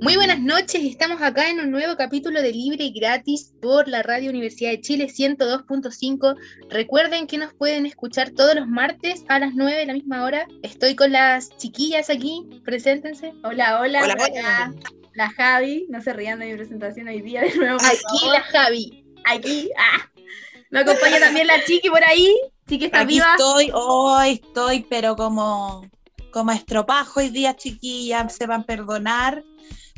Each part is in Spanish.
Muy buenas noches, estamos acá en un nuevo capítulo de Libre y Gratis por la Radio Universidad de Chile 102.5. Recuerden que nos pueden escuchar todos los martes a las 9 de la misma hora. Estoy con las chiquillas aquí, preséntense. Hola, hola, Hola, hola. La Javi, no se rían de mi presentación hoy día de nuevo. por Aquí favor. la Javi. Aquí, ah. Me acompaña también la Chiqui por ahí. Chiqui está Aquí viva. estoy, hoy estoy, pero como, como estropajo hoy día, chiquillas, se van a perdonar.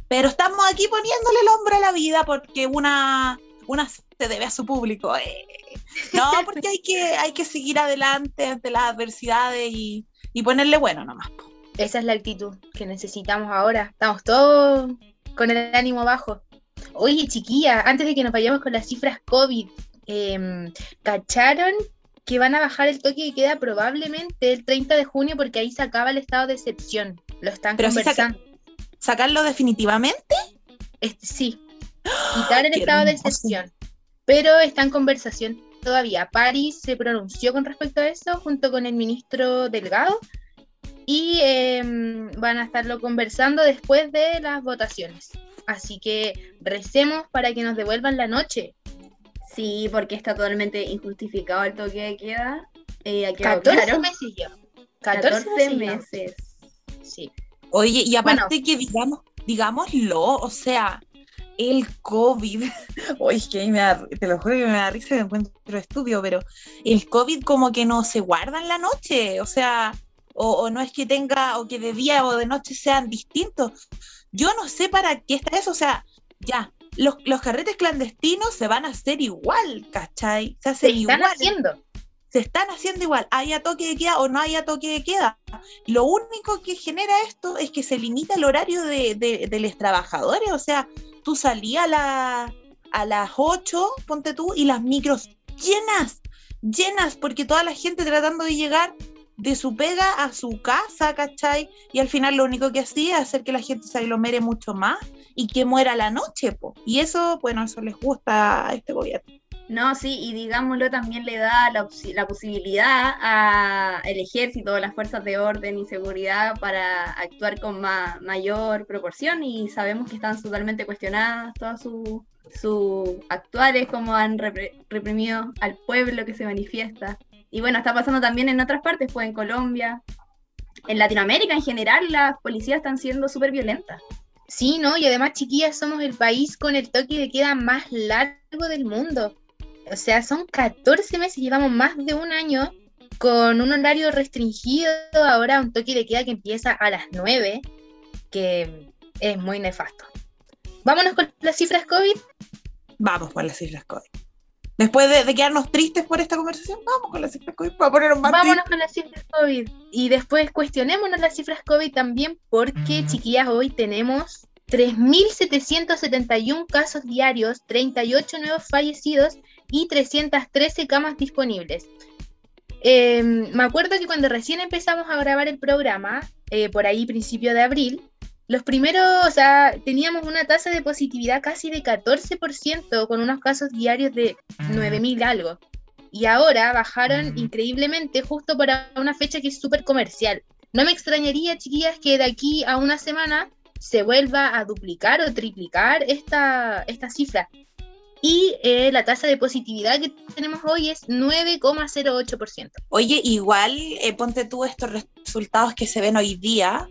Pero estamos aquí poniéndole el hombro a la vida porque una, una se debe a su público. eh. No, porque hay que, hay que seguir adelante ante las adversidades y, y ponerle bueno nomás. Esa es la actitud que necesitamos ahora. Estamos todos con el ánimo bajo. Oye, chiquilla, antes de que nos vayamos con las cifras COVID, em, ¿cacharon que van a bajar el toque de queda probablemente el 30 de junio porque ahí se acaba el estado de excepción? Lo están Pero conversando. ¿Sacarlo definitivamente? Este, sí, quitar el ¡Qué estado de excepción. Pero está en conversación todavía. París se pronunció con respecto a eso junto con el ministro Delgado y em, van a estarlo conversando después de las votaciones. Así que recemos para que nos devuelvan la noche. Sí, porque está totalmente injustificado el toque de queda. Eh, ha quedado 14 claro. meses ya. 14, 14 meses. meses. Sí. Oye, y aparte que digamos, digámoslo, o sea, el COVID, oye, que me da, te lo juro que me da risa me encuentro estúpido, pero el COVID como que no se guarda en la noche, o sea, o, o no es que tenga, o que de día o de noche sean distintos. Yo no sé para qué está eso, o sea, ya, los, los carretes clandestinos se van a hacer igual, ¿cachai? Se Se hacen están igual haciendo. Se están haciendo igual, haya toque de queda o no haya toque de queda. Lo único que genera esto es que se limita el horario de, de- los trabajadores, o sea, tú salías a, a las 8, ponte tú, y las micros llenas, llenas, porque toda la gente tratando de llegar de su pega a su casa, ¿cachai? Y al final lo único que hacía es hacer que la gente se aglomere mucho más y que muera la noche, po. Y eso, bueno, eso les gusta a este gobierno. No, sí, y digámoslo, también le da la, posibilidad al ejército, a las fuerzas de orden y seguridad para actuar con ma- mayor proporción y sabemos que están totalmente cuestionadas todas sus sus actuales, como han reprimido al pueblo que se manifiesta. Y bueno, está pasando también en otras partes, pues en Colombia, en Latinoamérica en general, las policías están siendo súper violentas. Sí, ¿no? Y además, chiquillas, somos el país con el toque de queda más largo del mundo. O sea, son 14 meses, llevamos más de un año con un horario restringido, ahora un toque de queda que empieza a las 9, que es muy nefasto. Vámonos con las cifras COVID. Vamos con las cifras COVID. Después de, de quedarnos tristes por esta conversación, vamos con las cifras COVID para ponernos más Vámonos con las cifras COVID. Y después cuestionémonos las cifras COVID también, porque, chiquillas, hoy tenemos 3.771 casos diarios, 38 nuevos fallecidos y 313 camas disponibles. Eh, me acuerdo que cuando recién empezamos a grabar el programa, eh, por ahí principio de abril, los primeros, o sea, teníamos una tasa de positividad casi de 14% con unos casos diarios de 9.000 algo. Y ahora bajaron increíblemente justo para una fecha que es súper comercial. No me extrañaría, chiquillas, que de aquí a una semana se vuelva a duplicar o triplicar esta, esta cifra. Y eh, la tasa de positividad que tenemos hoy es 9,08%. Oye, igual, eh, ponte tú estos resultados que se ven hoy día,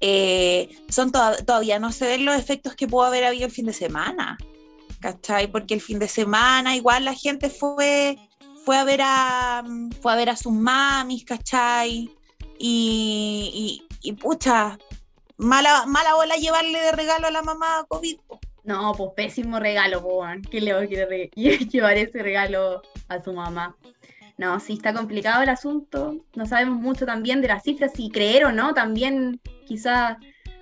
eh, son toda- todavía no se ven los efectos que pudo haber habido el fin de semana, ¿cachai? Porque el fin de semana igual la gente fue, fue, a, ver a, fue a ver a sus mamis, ¿cachai? Y, y, y, pucha, mala, mala bola llevarle de regalo a la mamá COVID. No, pues pésimo regalo. ¿Quién le va a querer re- llevar ese regalo a su mamá? No, sí está complicado el asunto. No sabemos mucho también de las cifras, si creer o no, también quizá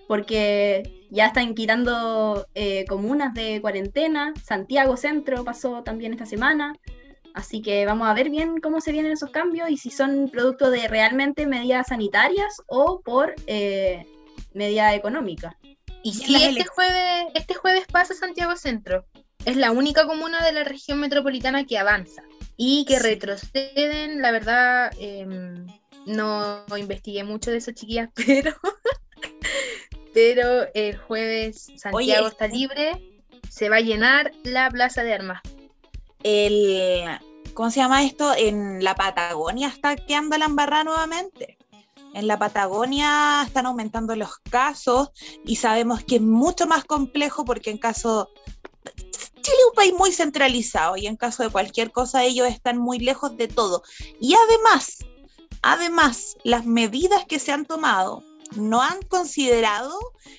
porque ya están quitando eh, comunas de cuarentena. Santiago Centro pasó también esta semana. Así que vamos a ver bien cómo se vienen esos cambios y si son producto de realmente medidas sanitarias o por eh, medida económica. Y si este jueves, este jueves pasa Santiago Centro. Es la única comuna de la región metropolitana que avanza. Y que retroceden, la verdad, em, no investigué mucho de eso, chiquillas, pero, pero el jueves Santiago está libre, se va a llenar la plaza de armas. El, ¿Cómo se llama esto? En la Patagonia está quedando la embarrada nuevamente. En la Patagonia están aumentando los casos y sabemos que es mucho más complejo porque en caso Chile es un país muy centralizado y en caso de cualquier cosa ellos están muy lejos de todo. Y además, además, las medidas que se han tomado no han considerado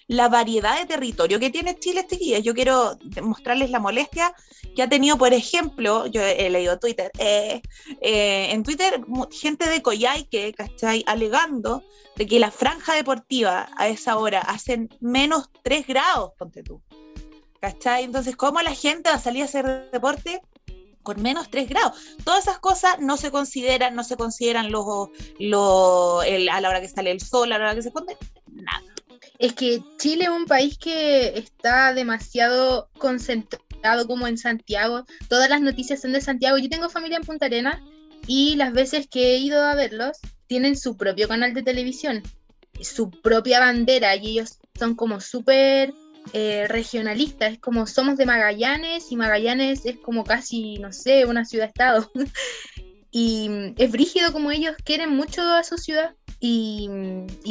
la variedad de territorio que tiene Chile, chiquillas. Yo quiero mostrarles la molestia que ha tenido, por ejemplo, yo he leído Twitter, eh, eh, en Twitter, gente de Coyhaique, ¿cachai? Alegando de que la franja deportiva a esa hora hacen menos 3 grados, ponte tú. ¿cachai? Entonces, ¿cómo la gente va a salir a hacer deporte? Con menos 3 grados. Todas esas cosas no se consideran, no se consideran los, a la hora que sale el sol, a la hora que se pone, nada. Es que Chile es un país que está demasiado concentrado como en Santiago. Todas las noticias son de Santiago. Yo tengo familia en Punta Arenas y las veces que he ido a verlos tienen su propio canal de televisión, su propia bandera y ellos son como súper eh, regionalista, es como somos de Magallanes y Magallanes es como casi, no sé, una ciudad-estado. y es brígido como ellos quieren mucho a su ciudad y,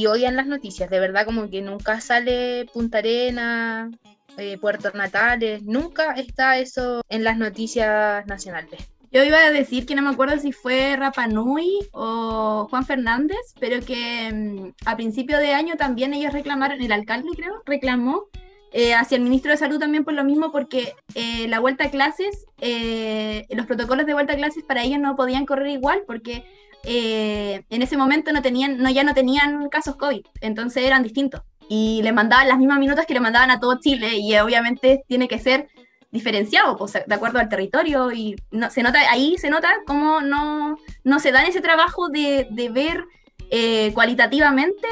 odian las noticias, de verdad como que nunca sale Punta Arena, eh, Puerto Natales, nunca está eso en las noticias nacionales. Yo iba a decir que no me acuerdo si fue Rapanui o Juan Fernández, pero que mm, a principio de año también ellos reclamaron, el alcalde creo, reclamó eh, hacia el ministro de Salud también por lo mismo, porque eh, la vuelta a clases, eh, los protocolos de vuelta a clases para ellos no podían correr igual, porque en ese momento no tenían, no, ya no tenían casos COVID, entonces eran distintos. Y le mandaban las mismas minutos que le mandaban a todo Chile, y obviamente tiene que ser diferenciado, pues, de acuerdo al territorio, y se nota, ahí se nota cómo no, no se dan ese trabajo de ver cualitativamente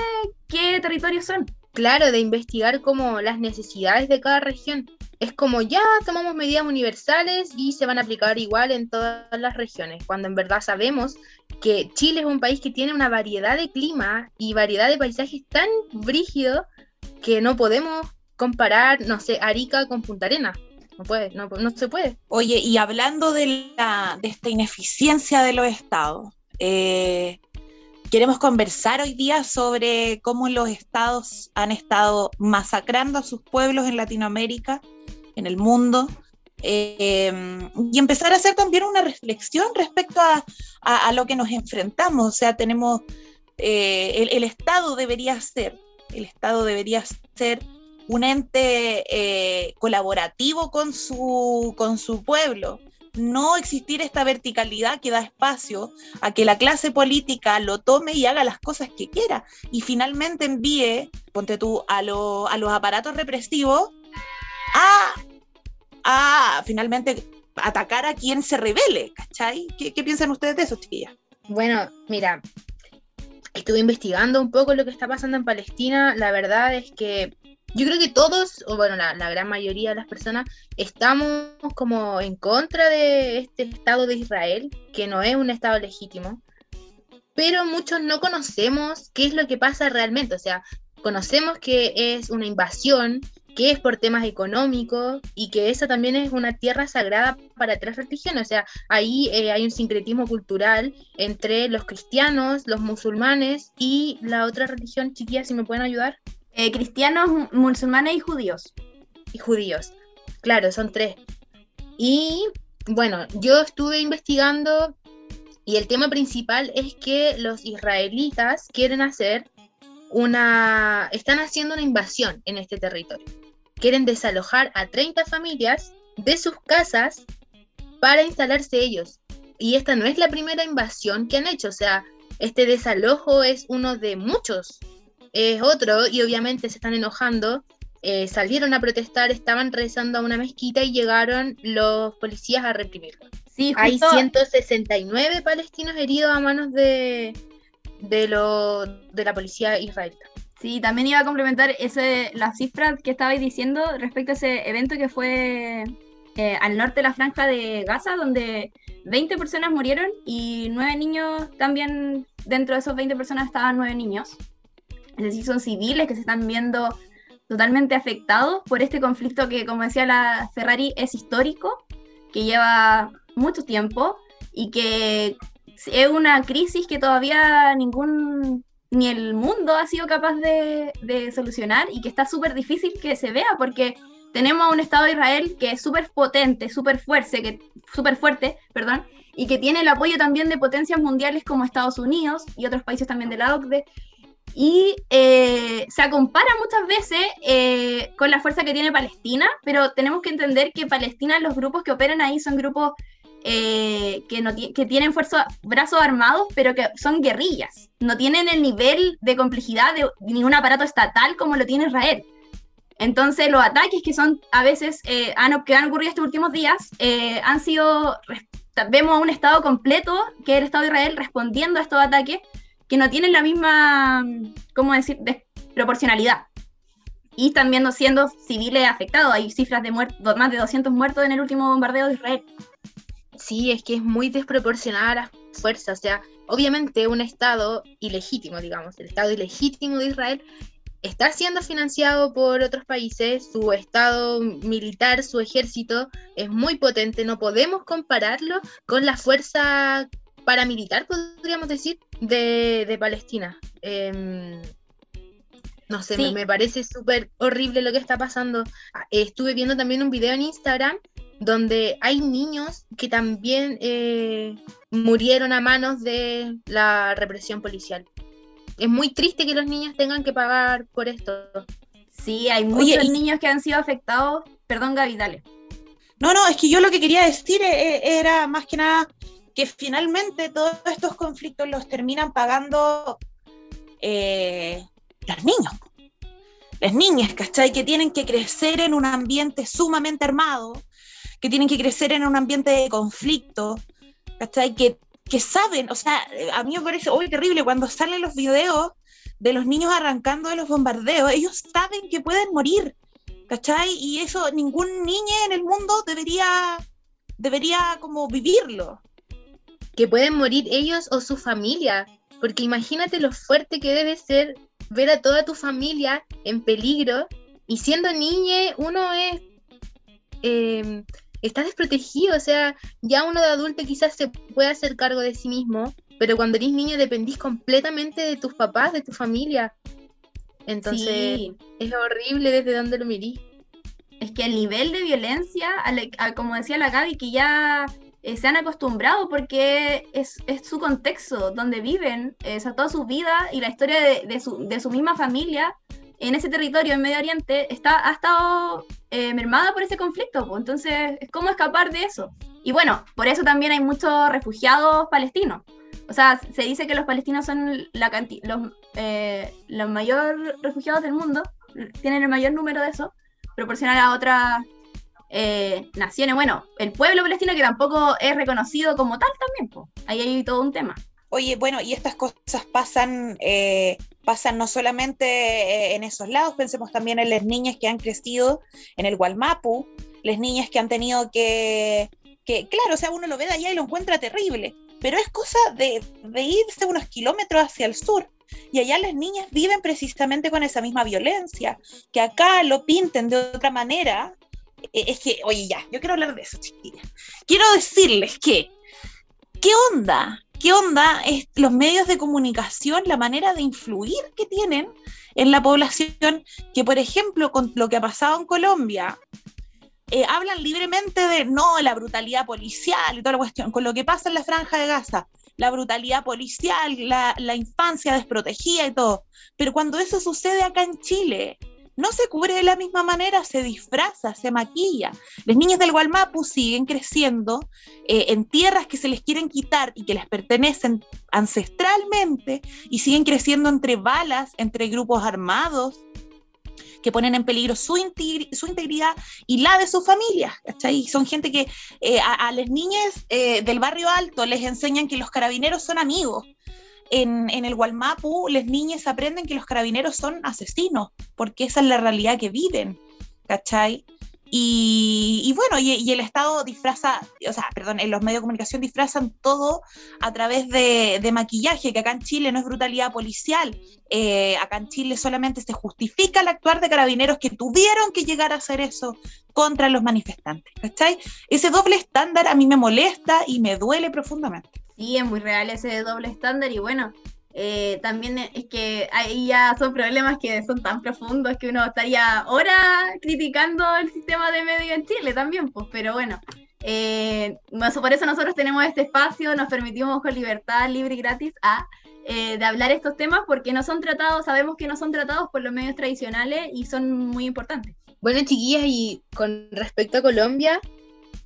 qué territorios son. Claro, de investigar como las necesidades de cada región. Es como ya tomamos medidas universales y se van a aplicar igual en todas las regiones, cuando en verdad sabemos que Chile es un país que tiene una variedad de clima y variedad de paisajes tan brígidos que no podemos comparar, no sé, Arica con Punta Arena. No puede, no, no se puede. Oye, y hablando de, la, de esta ineficiencia de los estados, eh, Queremos conversar hoy día sobre cómo los estados han estado masacrando a sus pueblos en Latinoamérica, en el mundo, eh, y empezar a hacer también una reflexión respecto a, lo que nos enfrentamos. O sea, tenemos, eh, el, Estado debería ser, el Estado debería ser un ente eh, colaborativo con su, con su pueblo, no existir esta verticalidad que da espacio a que la clase política lo tome y haga las cosas que quiera y finalmente envíe, ponte tú, a, a los aparatos represivos a, a, finalmente atacar a quien se revele, ¿cachai? ¿Qué, ¿Qué, piensan ustedes de eso, chiquillas? Bueno, mira, estuve investigando un poco lo que está pasando en Palestina, la verdad es que yo creo que todos, o bueno, la, gran mayoría de las personas, estamos como en contra de este Estado de Israel, que no es un Estado legítimo, pero muchos no conocemos qué es lo que pasa realmente, o sea, conocemos que es una invasión, que es por temas económicos y que esa también es una tierra sagrada para tres religiones. O sea, ahí eh, hay un sincretismo cultural entre los cristianos, los musulmanes y la otra religión, chiquilla, si me pueden ayudar. Eh, cristianos, musulmanes y judíos. Y judíos, claro, son tres. Y bueno, yo estuve investigando y el tema principal es que los israelitas quieren hacer una, están haciendo una invasión en este territorio. Quieren desalojar a 30 familias de sus casas para instalarse ellos. Y esta no es la primera invasión que han hecho, o sea, este desalojo es uno de muchos es otro y obviamente se están enojando. Eh, salieron a protestar, estaban rezando a una mezquita y llegaron los policías a reprimirlo. Sí, Hay justo- 169 palestinos heridos a manos de, de, lo, de la policía israelita. Sí, también iba a complementar ese, la cifra que estabais diciendo respecto a ese evento que fue eh, al norte de la franja de Gaza, donde 20 personas murieron y 9 niños también, dentro de esos 20 personas estaban 9 niños. Es decir, son civiles que se están viendo totalmente afectados por este conflicto que, como decía la Ferrari, es histórico, que lleva mucho tiempo y que es una crisis que todavía ningún ni el mundo ha sido capaz de, solucionar y que está súper difícil que se vea porque tenemos a un Estado de Israel que es súper potente, súper fuerte, que, súper fuerte, perdón, y que tiene el apoyo también de potencias mundiales como Estados Unidos y otros países también de la OCDE. Y eh, se compara muchas veces eh, con la fuerza que tiene Palestina, pero tenemos que entender que Palestina, los grupos que operan ahí son grupos eh, que, no que tienen fuerza, brazos armados, pero que son guerrillas. No tienen el nivel de complejidad de ningún aparato estatal como lo tiene Israel. Entonces, los ataques que son a veces eh, han, que han ocurrido estos últimos días eh, han sido. Vemos a un Estado completo, que es el Estado de Israel, respondiendo a estos ataques que no tienen la misma, ¿cómo decir?, desproporcionalidad. Y están viendo siendo civiles afectados. Hay cifras de muertos, más de 200 muertos en el último bombardeo de Israel. Sí, es que es muy desproporcionada la fuerza. O sea, obviamente un Estado ilegítimo, digamos, el Estado ilegítimo de Israel está siendo financiado por otros países, su Estado militar, su ejército es muy potente, no podemos compararlo con la fuerza paramilitar, podríamos decir, de, de Palestina. Em, no sé, Sí. me, me parece súper horrible lo que está pasando. Ah, Estuve viendo también un video en Instagram donde hay niños que también eh, murieron a manos de la represión policial. Es muy triste que los niños tengan que pagar por esto. Sí, hay Oye, muchos y- niños que han sido afectados. Perdón, Gaby, dale. No, no, es que yo lo que quería decir eh, eh, era más que nada que finalmente todos estos conflictos los terminan pagando eh, los niños. Las niñas, ¿cachai? Que tienen que crecer en un ambiente sumamente armado, que tienen que crecer en un ambiente de conflicto, ¿cachai? Que, que saben, o sea, a mí me parece hoy terrible cuando salen los videos de los niños arrancando de los bombardeos, ellos saben que pueden morir, ¿cachai? Y eso ningún niño en el mundo debería, debería como vivirlo. Que pueden morir ellos o su familia. Porque imagínate lo fuerte que debe ser ver a toda tu familia en peligro. Y siendo niña, uno es. eh, está desprotegido. O sea, ya uno de adulto quizás se puede hacer cargo de sí mismo. Pero cuando eres niño dependís completamente de tus papás, de tu familia. Entonces, Sí, es horrible desde donde lo mirís. es que el nivel de violencia, a- como decía la Gaby, que ya eh, se han acostumbrado porque es, es su contexto, donde viven, eh, o sea, toda su vida y la historia de, de su, de su misma familia en ese territorio, en Medio Oriente, está, ha estado eh, mermada por ese conflicto. pues, Entonces, es cómo escapar de eso. Y bueno, por eso también hay muchos refugiados palestinos. O sea, se dice que los palestinos son la los, eh, los mayores refugiados del mundo, tienen el mayor número de eso, proporcional a otras eh, naciones. Bueno, el pueblo palestino que tampoco es reconocido como tal también, po. ahí hay todo un tema. Oye, bueno, y estas cosas pasan, eh, pasan no solamente eh, en esos lados, pensemos también en las niñas que han crecido en el Gualmapu, las niñas que han tenido que, que, claro, o sea, uno lo ve de allá y lo encuentra terrible, pero es cosa de, de irse unos kilómetros hacia el sur. Y allá las niñas viven precisamente con esa misma violencia, que acá lo pinten de otra manera. Eh, es que, oye, ya, yo quiero hablar de eso, chiquillas. Quiero decirles que, ¿qué onda? ¿Qué onda es los medios de comunicación, la manera de influir que tienen en la población? Que, por ejemplo, con lo que ha pasado en Colombia, eh, hablan libremente de no, la brutalidad policial y toda la cuestión, con lo que pasa en la franja de Gaza, la brutalidad policial, la, la infancia desprotegida y todo. Pero cuando eso sucede acá en Chile, no se cubre de la misma manera, se disfraza, se maquilla. Las niñas del Gualmapu siguen creciendo eh, en tierras que se les quieren quitar y que les pertenecen ancestralmente y siguen creciendo entre balas, entre grupos armados. que ponen en peligro su, integridad y la de su familia. ¿cachai? Son gente que eh, a, las niñas eh, del barrio alto les enseñan que los carabineros son amigos. En, en el Gualmapu, las niñas aprenden que los carabineros son asesinos, porque esa es la realidad que viven. ¿Cachai? Y, bueno, y, el Estado disfraza, o sea, perdón, en los medios de comunicación disfrazan todo a través de, maquillaje, que acá en Chile no es brutalidad policial, eh, acá en Chile solamente se justifica el actuar de carabineros que tuvieron que llegar a hacer eso contra los manifestantes, ¿cachai? Ese doble estándar a mí me molesta y me duele profundamente. Sí, es muy real ese doble estándar y bueno, eh, también es que ahí ya son problemas que son tan profundos que uno estaría ahora criticando el sistema de medio en Chile también, pues, pero bueno, eh, por eso nosotros tenemos este espacio, nos permitimos con libertad, libre y gratis a, eh, de hablar estos temas porque no son tratados, sabemos que no son tratados por los medios tradicionales y son muy importantes. Bueno, chiquillas, y con respecto a Colombia,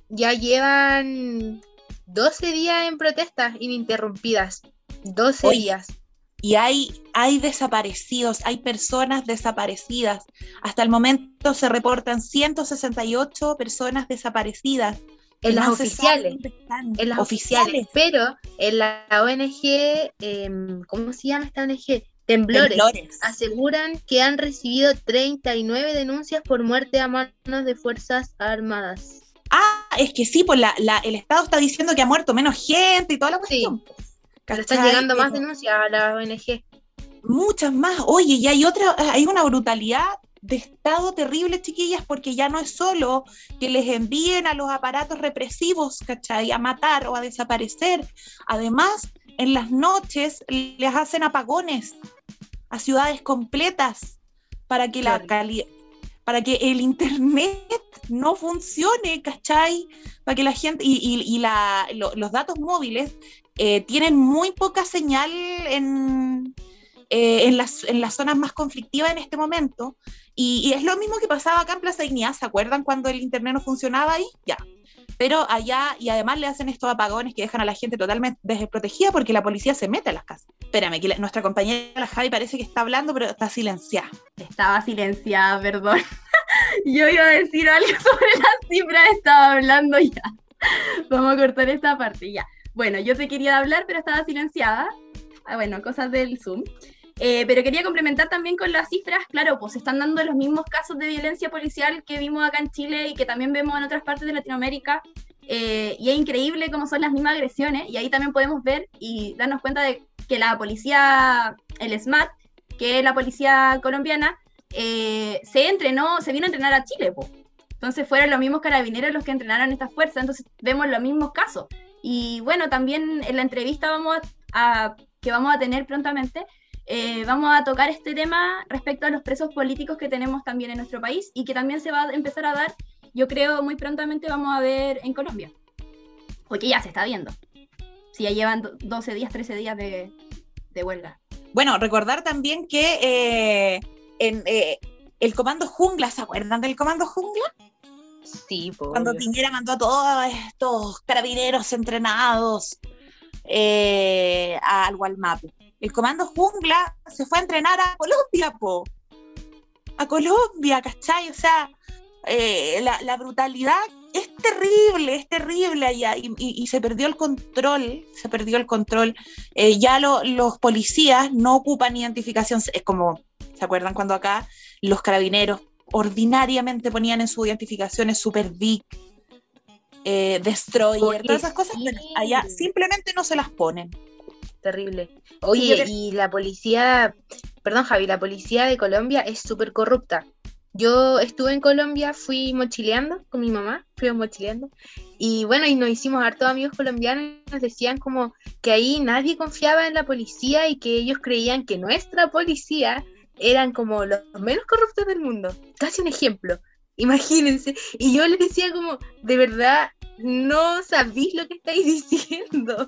ya llevan 12 días en protestas ininterrumpidas. 12 días. Y hay, hay desaparecidos, hay personas desaparecidas. Hasta el momento se reportan 168 personas desaparecidas. En las oficiales. En las oficiales. Pero en la ONG, em, ¿cómo se llama esta ONG? Temblores, aseguran que han recibido 39 denuncias por muerte a manos de Fuerzas Armadas. Es que sí, pues la, el Estado está diciendo que ha muerto menos gente y toda la cuestión. están llegando más denuncias a la ONG. Muchas más. Oye, y hay otra, hay una brutalidad de Estado terrible, chiquillas, porque ya no es solo que les envíen a los aparatos represivos, ¿cachai? A matar o a desaparecer. Además, en las noches les hacen apagones a ciudades completas para que la calidad para que el internet no funcione, ¿cachai? Para que la gente, y, los datos móviles eh, tienen muy poca señal en, eh, en, las, zonas más conflictivas en este momento. Y, es lo mismo que pasaba acá en Plaza Dignidad, ¿se acuerdan cuando el internet no funcionaba ahí? Ya. Pero allá, y además le hacen estos apagones que dejan a la gente totalmente desprotegida porque la policía se mete a las casas. Espérame, que nuestra compañera la Javi parece que está hablando, pero está silenciada. Estaba silenciada, perdón. Yo iba a decir algo sobre las cifras, estaba hablando ya. Vamos a cortar esta parte ya. Bueno, yo te quería hablar, pero estaba silenciada. Ah, bueno, cosas del Zoom. Eh, pero quería complementar también con las cifras, claro, pues se están dando los mismos casos de violencia policial que vimos acá en Chile y que también vemos en otras partes de Latinoamérica. Eh, y es increíble cómo son las mismas agresiones. Y ahí también podemos ver y darnos cuenta de que la policía, el SMAT, que es la policía colombiana, eh, se entrenó, se vino a entrenar a Chile. pues Entonces fueron los mismos carabineros los que entrenaron estas fuerzas. Entonces vemos los mismos casos. Y bueno, también en la entrevista vamos a, que vamos a tener prontamente, eh, vamos a tocar este tema respecto a los presos políticos que tenemos también en nuestro país y que también se va a empezar a dar, yo creo, muy prontamente vamos a ver en Colombia. Porque ya se está viendo. Si ya llevan 12 días, 13 días de, huelga. Bueno, recordar también que eh, en eh, el comando jungla, ¿se acuerdan del comando jungla? Sí, Cuando Piñera mandó a todos estos carabineros entrenados al Gualmapu el comando jungla se fue a entrenar a Colombia, po. A Colombia, ¿cachai? O sea, eh, la, brutalidad es terrible, es terrible allá y, se perdió el control, se perdió el control. Eh, ya los policías no ocupan identificación, es como, ¿se acuerdan cuando acá los carabineros ordinariamente ponían en su identificaciones Super Big, eh, Destroyer, todas esas cosas, allá simplemente no se las ponen terrible. Oye, y la policía, perdón Javi, la policía de Colombia es súper corrupta. Yo estuve en Colombia, fui mochileando con mi mamá, fuimos mochileando. Y bueno, y nos hicimos hartos amigos colombianos y nos decían como que ahí nadie confiaba en la policía y que ellos creían que nuestra policía eran como los menos corruptos del mundo. Casi un ejemplo, imagínense. Y yo les decía como, de verdad, no sabéis lo que estáis diciendo.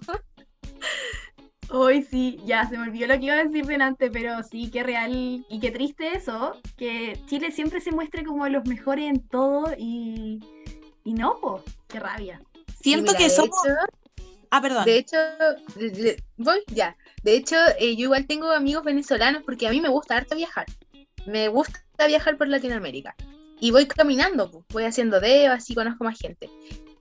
Hoy sí, ya se me olvidó lo que iba a decir delante, pero sí, qué real y qué triste eso, que Chile siempre se muestre como los mejores en todo y, y no, po, qué rabia. Siento que somos... ah, perdón. De hecho, voy ya. De hecho, eh, yo igual tengo amigos venezolanos porque a mí me gusta harto viajar. Me gusta viajar por Latinoamérica. Y voy caminando, pues, voy haciendo dedos, así conozco más gente.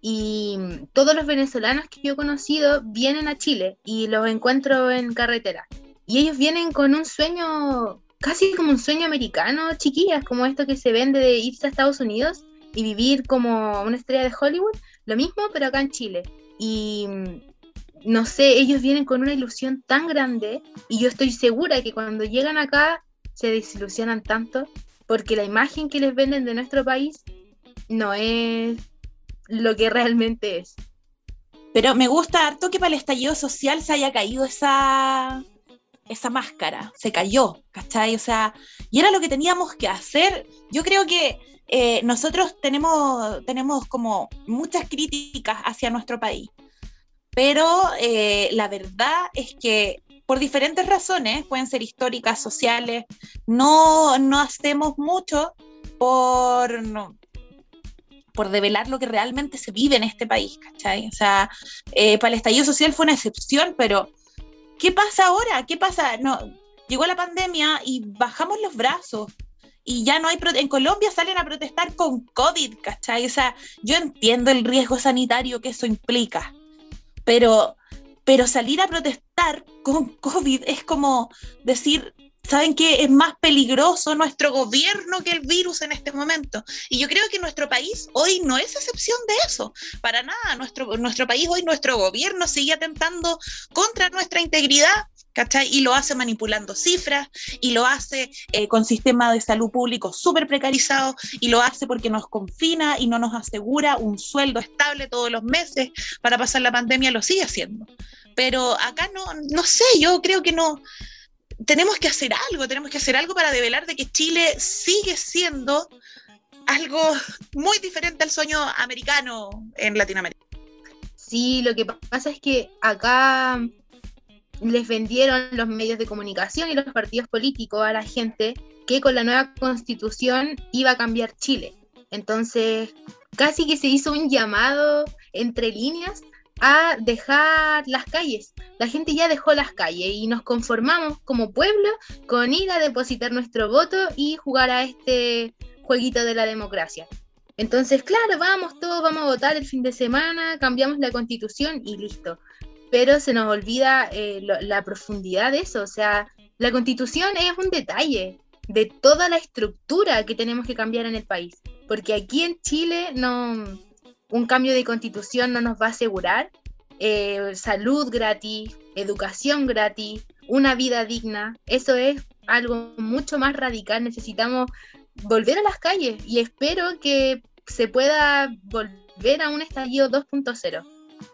Y mm, todos los venezolanos que yo he conocido vienen a Chile y los encuentro en carretera. Y ellos vienen con un sueño, casi como un sueño americano, chiquillas, como esto que se vende de irse a Estados Unidos y vivir como una estrella de Hollywood. Lo mismo, pero acá en Chile. Y mm, no sé, ellos vienen con una ilusión tan grande y yo estoy segura que cuando llegan acá se desilusionan tanto porque la imagen que les venden de nuestro país no es lo que realmente es. Pero me gusta harto que para el estallido social se haya caído esa, esa máscara, se cayó, ¿cachai? O sea, y era lo que teníamos que hacer. Yo creo que eh, nosotros tenemos, tenemos como muchas críticas hacia nuestro país, pero eh, la verdad es que por diferentes razones, pueden ser históricas, sociales, no, no hacemos mucho por, por develar lo que realmente se vive en este país, ¿cachai? O sea, eh, para el estallido social fue una excepción, pero ¿qué pasa ahora? ¿Qué pasa? Llegó la pandemia y bajamos los brazos. Y ya no hay, en Colombia salen a protestar con COVID, ¿cachai? O sea, yo entiendo el riesgo sanitario que eso implica, pero pero salir a protestar con COVID es como decir, ¿saben qué? Es más peligroso nuestro gobierno que el virus en este momento. Y yo creo que nuestro país hoy no es excepción de eso, para nada. Nuestro, nuestro país hoy, nuestro gobierno sigue atentando contra nuestra integridad. ¿Cachai? Y lo hace manipulando cifras, y lo hace eh, con sistema de salud público súper precarizado, y lo hace porque nos confina y no nos asegura un sueldo estable todos los meses para pasar la pandemia, lo sigue haciendo pero acá no, no sé, yo creo que no, tenemos que hacer algo, tenemos que hacer algo para develar de que Chile sigue siendo algo muy diferente al sueño americano en Latinoamérica. Sí, lo que pasa es que acá les vendieron los medios de comunicación y los partidos políticos a la gente que con la nueva constitución iba a cambiar Chile. Entonces, casi que se hizo un llamado entre líneas a dejar las calles. La gente ya dejó las calles y nos conformamos como pueblo con ir a depositar nuestro voto y jugar a este jueguito de la democracia. Entonces, claro, vamos todos, vamos a votar el fin de semana, cambiamos la constitución y listo. Pero se nos olvida eh, la profundidad de eso. O sea, la constitución es un detalle de toda la estructura que tenemos que cambiar en el país. Porque aquí en Chile no, un cambio de constitución no nos va a asegurar eh, salud gratis, educación gratis, una vida digna. Eso es algo mucho más radical. Necesitamos volver a las calles y espero que se pueda volver a un estallido 2.0.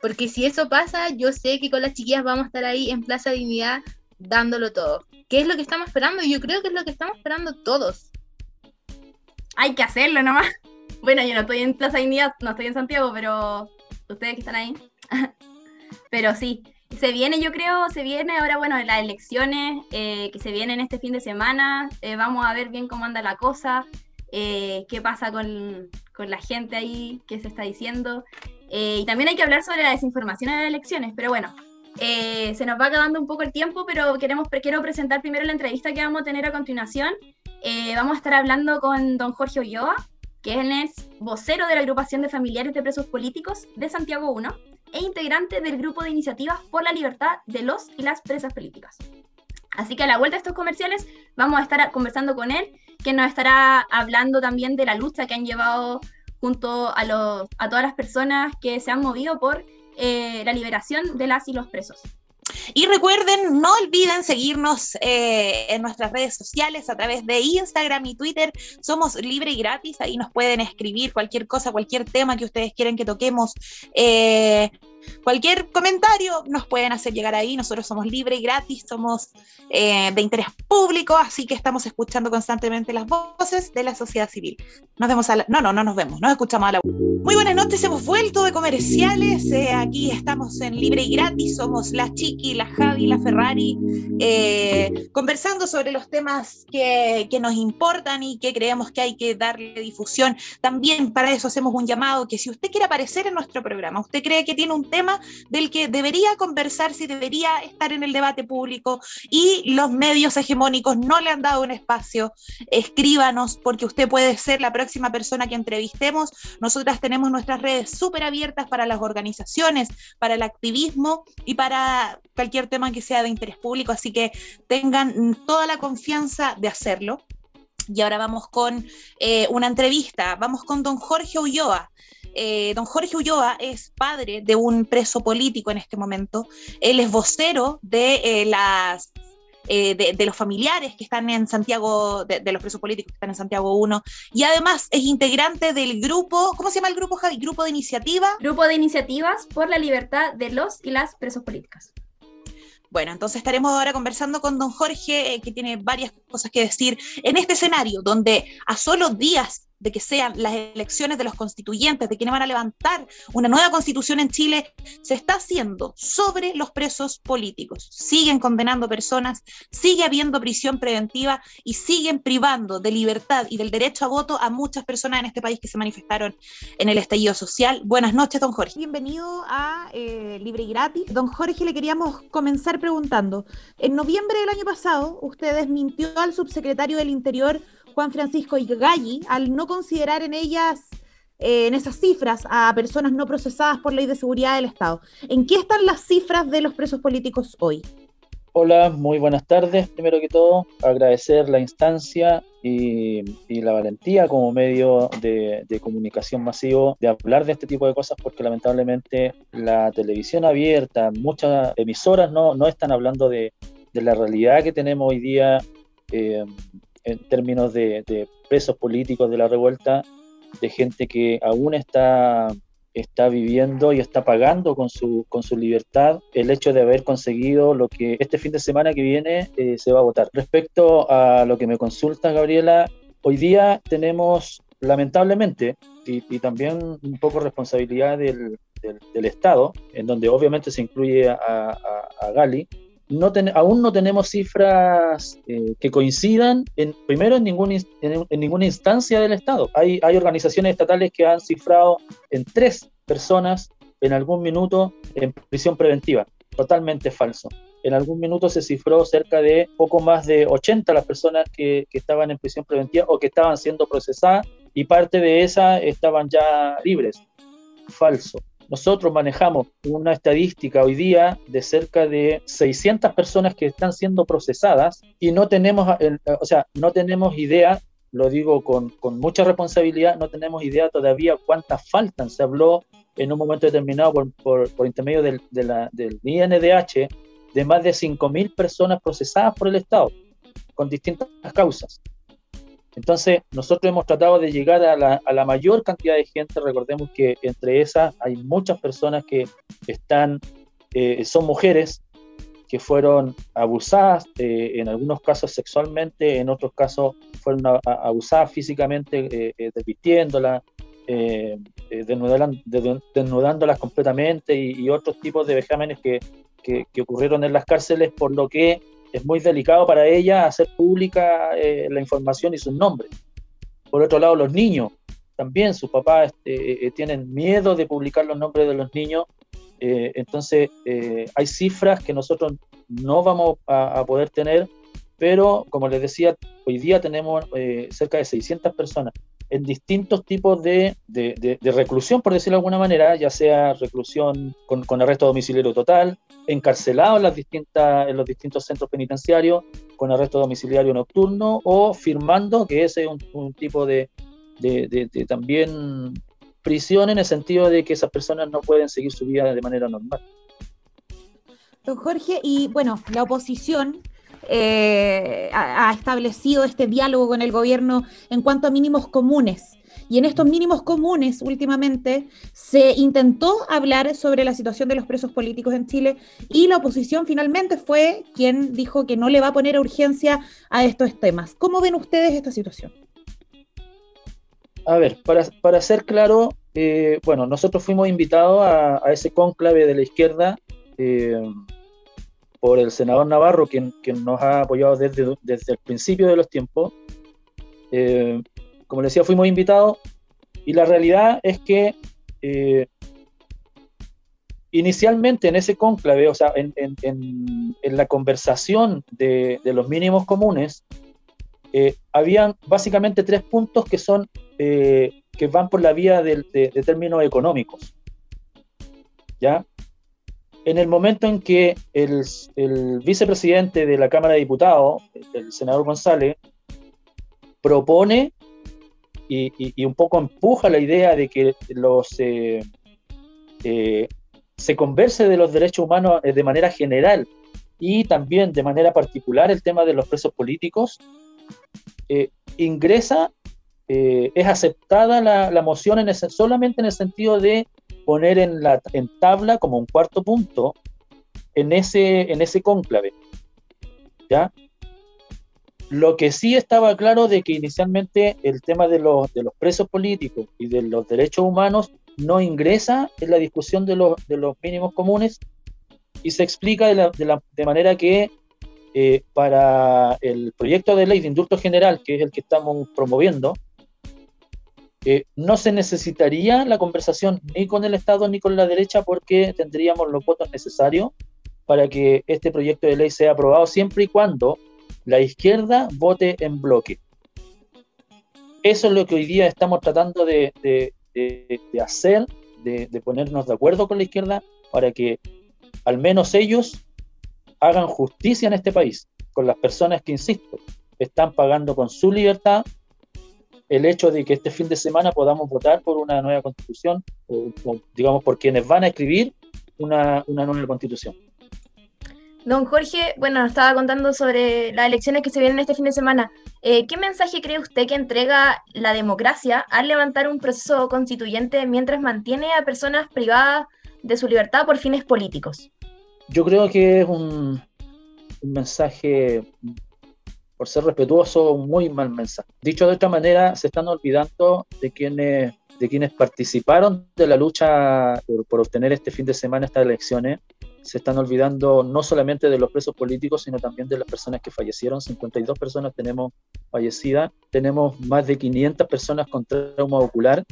Porque si eso pasa, yo sé que con las chiquillas vamos a estar ahí en Plaza Dignidad dándolo todo. ¿Qué es lo que estamos esperando? Yo creo que es lo que estamos esperando todos. Hay que hacerlo nomás. Bueno, yo no estoy en Plaza Dignidad, no estoy en Santiago, pero ustedes que están ahí. pero sí, se viene, yo creo, se viene ahora, bueno, las elecciones eh, que se vienen este fin de semana. Eh, vamos a ver bien cómo anda la cosa, eh, qué pasa con, con, la gente ahí, qué se está diciendo. y también hay que hablar sobre la desinformación en las elecciones, pero bueno. se nos va acabando un poco el tiempo, pero queremos, quiero presentar primero la entrevista que vamos a tener a continuación. vamos a estar hablando con don Jorge Ulloa, que es vocero de la agrupación de familiares de presos políticos de Santiago 1 e integrante del grupo de iniciativas por la libertad de los y las presas políticas. Así que a la vuelta de estos comerciales vamos a estar conversando con él, que nos estará hablando también de la lucha que han llevado junto a, los, a todas las personas que se han movido por eh, la liberación de las y los presos. Y recuerden, no olviden seguirnos eh, en nuestras redes sociales a través de Instagram y Twitter. Somos libre y gratis. Ahí nos pueden escribir cualquier cosa, cualquier tema que ustedes quieren que toquemos. Eh, Cualquier comentario nos pueden hacer llegar ahí. Nosotros somos libre y gratis, somos eh, de interés público, así que estamos escuchando constantemente las voces de la sociedad civil. Nos vemos a la... No, no, no nos vemos, nos escuchamos a la... Muy buenas noches, hemos vuelto de comerciales. Eh, aquí estamos en libre y gratis, somos la Chiqui, la Javi, la Ferrari, eh, conversando sobre los temas que, que nos importan y que creemos que hay que darle difusión. También para eso hacemos un llamado que si usted quiere aparecer en nuestro programa, usted cree que tiene un tema del que debería conversarse y debería estar en el debate público y los medios hegemónicos no le han dado un espacio. Escríbanos porque usted puede ser la próxima persona que entrevistemos. Nosotras tenemos nuestras redes súper abiertas para las organizaciones, para el activismo y para cualquier tema que sea de interés público, así que tengan toda la confianza de hacerlo. Y ahora vamos con eh, una entrevista, vamos con don Jorge Ulloa. Eh, don Jorge Ulloa es padre de un preso político en este momento. Él es vocero de eh, las de, los familiares que están en Santiago, de, los presos políticos que están en Santiago 1, y además es integrante del grupo, ¿cómo se llama el grupo, Javi? Grupo de iniciativa. Grupo de iniciativas por la libertad de los y las presos políticas. Bueno, entonces estaremos ahora conversando con don Jorge, que tiene varias cosas que decir en este escenario, donde a solo días de que sean las elecciones de los constituyentes, de quienes van a levantar una nueva constitución en Chile, se está haciendo sobre los presos políticos. Siguen condenando personas, sigue habiendo prisión preventiva y siguen privando de libertad y del derecho a voto a muchas personas en este país que se manifestaron en el estallido social. Buenas noches, don Jorge. Bienvenido a eh, Libre y Gratis. Don Jorge, le queríamos comenzar preguntando. En noviembre del año pasado, usted desmintió al subsecretario del Interior Juan Francisco Galli al no considerar en ellas, eh, en esas cifras, a personas no procesadas por ley de seguridad del Estado. ¿En qué están las cifras de los presos políticos hoy? Hola, muy buenas tardes. Primero que todo, agradecer la instancia y, la valentía como medio de, comunicación masivo de hablar de este tipo de cosas porque lamentablemente la televisión abierta, muchas emisoras no, no están hablando de, la realidad que tenemos hoy día eh, en términos de, presos políticos de la revuelta, de gente que aún está, está viviendo y está pagando con su, con su libertad el hecho de haber conseguido lo que este fin de semana que viene eh, se va a votar. Respecto a lo que me consulta Gabriela, hoy día tenemos lamentablemente y, también un poco responsabilidad del, del, Estado, en donde obviamente se incluye a, a, a Gali, no aún no tenemos cifras eh, que coincidan, en, primero, en, ninguna instancia del Estado. Hay, hay organizaciones estatales que han cifrado en tres personas en algún minuto en prisión preventiva. Totalmente falso. En algún minuto se cifró cerca de poco más de 80 las personas que, que estaban en prisión preventiva o que estaban siendo procesadas y parte de esas estaban ya libres. Falso. Nosotros manejamos una estadística hoy día de cerca de 600 personas que están siendo procesadas y no tenemos, o sea, no tenemos idea, lo digo con, con mucha responsabilidad, no tenemos idea todavía cuántas faltan. Se habló en un momento determinado por, por, por intermedio del, de del INDH de más de 5.000 personas procesadas por el Estado con distintas causas. Entonces, nosotros hemos tratado de llegar a la, mayor cantidad de gente. Recordemos que entre esas hay muchas personas que están, eh, son mujeres que fueron abusadas, eh, en algunos casos sexualmente, en otros casos fueron abusadas físicamente, eh, desvistiéndolas, desnudándolas completamente y, otros tipos de vejámenes que, que ocurrieron en las cárceles, por lo que es muy delicado para ella hacer pública eh, la información y sus nombres. Por otro lado, los niños, también sus papás este, eh, tienen miedo de publicar los nombres de los niños, eh, entonces hay cifras que nosotros no vamos a, a, poder tener, pero como les decía, hoy día tenemos cerca de 600 personas en distintos tipos de, de, reclusión, por decirlo de alguna manera, ya sea reclusión con, con arresto domiciliario total, encarcelado en, las distintas, en los distintos centros penitenciarios, con arresto domiciliario nocturno, o firmando, que ese es un, tipo de, de, también prisión en el sentido de que esas personas no pueden seguir su vida de manera normal. Don Jorge, y bueno, la oposición eh, ha, establecido este diálogo con el gobierno en cuanto a mínimos comunes. Y en estos mínimos comunes, últimamente, se intentó hablar sobre la situación de los presos políticos en Chile y la oposición finalmente fue quien dijo que no le va a poner urgencia a estos temas. ¿Cómo ven ustedes esta situación? A ver, para, para ser claro, eh, bueno, nosotros fuimos invitados a, ese cónclave de la izquierda eh, por el senador Navarro, quien, quien nos ha apoyado desde, desde el principio de los tiempos. Eh, como les decía, fuimos invitados y la realidad es que, eh, inicialmente en ese cónclave, o sea, en, en, en, la conversación de, de, los mínimos comunes, eh, habían básicamente tres puntos que son eh, que van por la vía de, de, términos económicos. ¿Ya? En el momento en que el, el vicepresidente de la Cámara de Diputados, el senador González, propone y, y, un poco empuja la idea de que los eh, eh, se converse de los derechos humanos eh, de manera general y también de manera particular el tema de los presos políticos, eh, ingresa, eh, es aceptada la, la moción en ese, solamente en el sentido de poner en, la, en tabla como un cuarto punto en ese, en ese cónclave. ¿ya? Lo que sí estaba claro de que inicialmente el tema de los, de los presos políticos y de los derechos humanos no ingresa en la discusión de los, de los mínimos comunes y se explica de, la, de, la, de manera que eh, para el proyecto de ley de indulto general, que es el que estamos promoviendo, eh, no se necesitaría la conversación ni con el Estado ni con la derecha porque tendríamos los votos necesarios para que este proyecto de ley sea aprobado siempre y cuando la izquierda vote en bloque. Eso es lo que hoy día estamos tratando de, de, hacer, de, ponernos de acuerdo con la izquierda para que al menos ellos hagan justicia en este país con las personas que, insisto, están pagando con su libertad el hecho de que este fin de semana podamos votar por una nueva constitución, o, o digamos por quienes van a escribir una, una nueva constitución. Don Jorge, bueno, estaba contando sobre las elecciones que se vienen este fin de semana. Eh, ¿Qué mensaje cree usted que entrega la democracia al levantar un proceso constituyente mientras mantiene a personas privadas de su libertad por fines políticos? Yo creo que es un, un mensaje, por ser respetuoso, muy mal mensaje. Dicho de otra manera, se están olvidando de quienes de quienes participaron de la lucha por, por obtener este fin de semana estas elecciones se están olvidando no solamente de los presos políticos, sino también de las personas que fallecieron. 52 personas tenemos fallecidas, tenemos más de 500 personas con trauma ocular,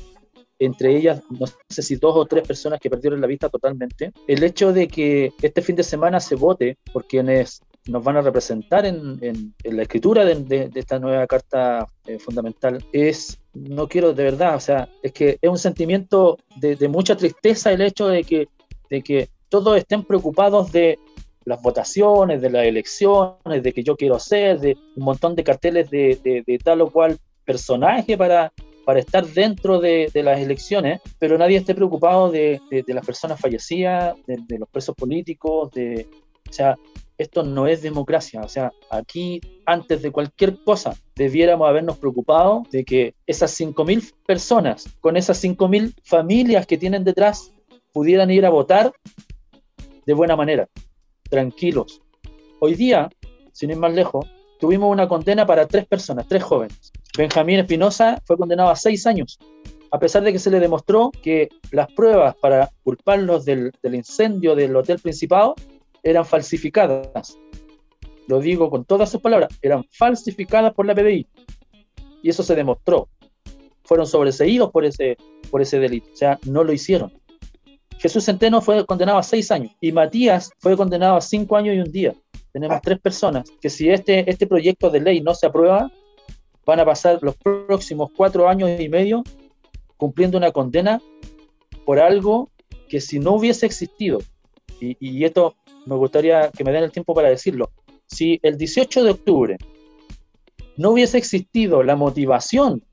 entre ellas no sé si dos o tres personas que perdieron la vista totalmente. El hecho de que este fin de semana se vote por quienes nos van a representar en, la escritura de, esta nueva carta eh, fundamental es, no quiero de verdad, o sea, es que es un sentimiento de, mucha tristeza el hecho de que, de que todos estén preocupados de las votaciones, de las elecciones, de que yo quiero ser, de un montón de carteles de, tal o cual personaje para, para estar dentro de, las elecciones, pero nadie esté preocupado de las personas fallecidas, de, los presos políticos, de, o sea, esto no es democracia, o sea, aquí antes de cualquier cosa debiéramos habernos preocupado de que esas 5.000 personas, con esas 5.000 familias que tienen detrás, pudieran ir a votar de buena manera, tranquilos. Hoy día, sin ir más lejos, tuvimos una condena para tres personas, tres jóvenes. Benjamín Espinosa fue condenado a seis años, a pesar de que se le demostró que las pruebas para culparlos del, del incendio del Hotel Principado eran falsificadas. Lo digo con todas sus palabras, eran falsificadas por la PDI. Y eso se demostró. Fueron sobreseídos por ese, por ese delito. O sea, no lo hicieron. Jesús Centeno fue condenado a seis años y Matías fue condenado a cinco años y un día. Tenemos tres personas que si este, este proyecto de ley no se aprueba, van a pasar los próximos cuatro años y medio cumpliendo una condena por algo que si no hubiese existido, y, y esto me gustaría que me den el tiempo para decirlo, si el 18 de octubre no hubiese existido la motivación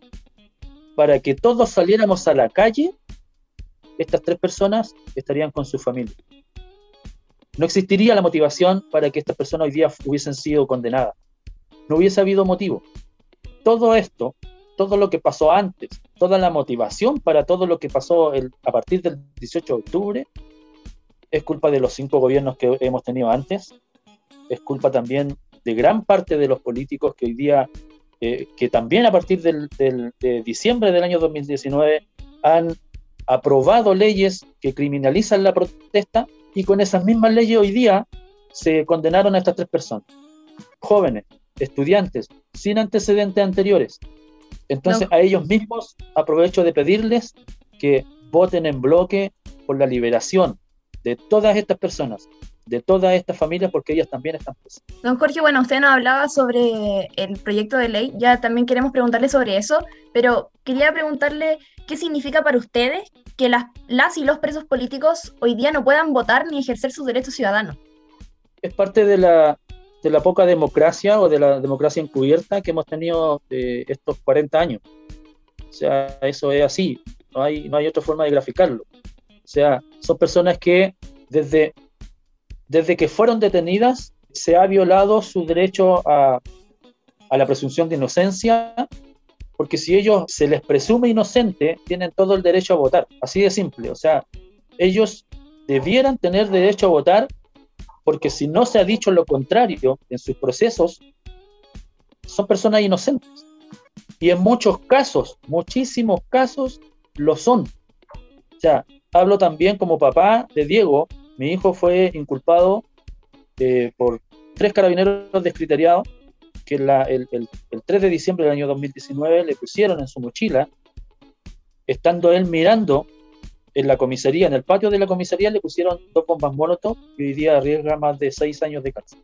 para que todos saliéramos a la calle, estas tres personas estarían con su familia. No existiría la motivación para que estas personas hoy día hubiesen sido condenadas. No hubiese habido motivo. Todo esto, todo lo que pasó antes, toda la motivación para todo lo que pasó a partir del 18 de octubre, es culpa de los cinco gobiernos que hemos tenido antes, es culpa también de gran parte de los políticos que hoy día, eh, que también a partir del, del, de diciembre del año 2019 han aprobado leyes que criminalizan la protesta y con esas mismas leyes hoy día se condenaron a estas tres personas, jóvenes, estudiantes, sin antecedentes anteriores. Entonces no. a ellos mismos aprovecho de pedirles que voten en bloque por la liberación, de todas estas personas, de todas estas familias, porque ellas también están presas. Don Jorge, bueno, usted nos hablaba sobre el proyecto de ley, ya también queremos preguntarle sobre eso, pero quería preguntarle qué significa para ustedes que las, las y los presos políticos hoy día no puedan votar ni ejercer sus derechos ciudadanos. Es parte de la, de la poca democracia o de la democracia encubierta que hemos tenido de estos 40 años. O sea, eso es así, no hay, no hay otra forma de graficarlo. Sea, son personas que desde, desde que fueron detenidas se ha violado su derecho a, a la presunción de inocencia, porque si ellos se les presume inocente, tienen todo el derecho a votar, así de simple. O sea, ellos debieran tener derecho a votar porque si no se ha dicho lo contrario en sus procesos, son personas inocentes. Y en muchos casos, muchísimos casos, lo son. O sea, hablo también como papá de Diego, mi hijo fue inculpado eh, por tres carabineros descriteriados que el 3 de diciembre del año 2019 le pusieron en su mochila, estando él mirando en la comisaría, en el patio de la comisaría, le pusieron dos bombas molotov y hoy día arriesga más de seis años de cárcel.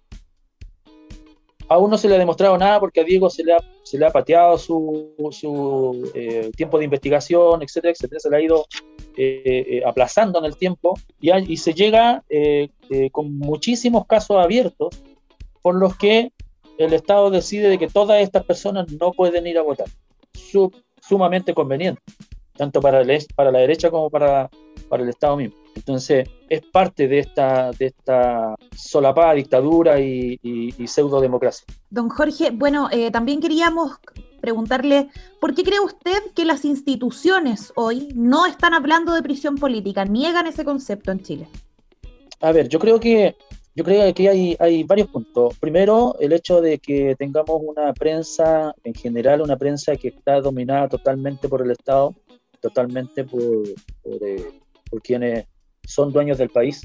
Aún no se le ha demostrado nada porque a Diego se le ha, pateado su, eh, tiempo de investigación, etcétera, etcétera. Se le ha ido eh, eh, aplazando en el tiempo y, se llega con muchísimos casos abiertos por los que el Estado decide de que todas estas personas no pueden ir a votar. Sumamente conveniente, tanto para, el, para la derecha como para, para el Estado mismo. Entonces, es parte de esta, de esta solapada dictadura y, y, y pseudo democracia. Don Jorge, bueno, eh, también queríamos preguntarle, ¿por qué cree usted que las instituciones hoy no están hablando de prisión política, niegan ese concepto en Chile? A ver, yo creo que yo creo que hay, hay varios puntos. Primero, el hecho de que tengamos una prensa, en general, una prensa que está dominada totalmente por el Estado, totalmente por, eh, por quienes son dueños del país.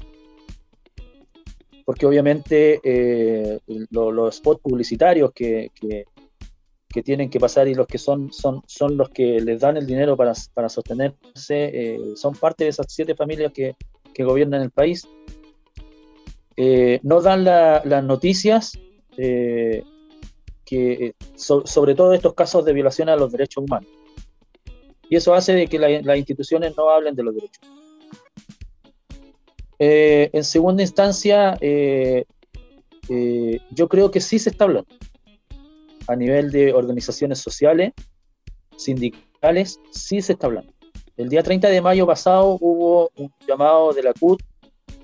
Porque obviamente eh, lo, los spots publicitarios que, que, tienen que pasar y los que son, son, son los que les dan el dinero para, para sostenerse, eh, son parte de esas siete familias que, que gobiernan el país. No dan las la noticias que, so, sobre todo estos casos de violación a los derechos humanos. Y eso hace de que la, las instituciones no hablen de los derechos. Eh, en segunda instancia, eh, yo creo que sí se está hablando a nivel de organizaciones sociales, sindicales, sí se está hablando. El día 30 de mayo pasado hubo un llamado de la CUT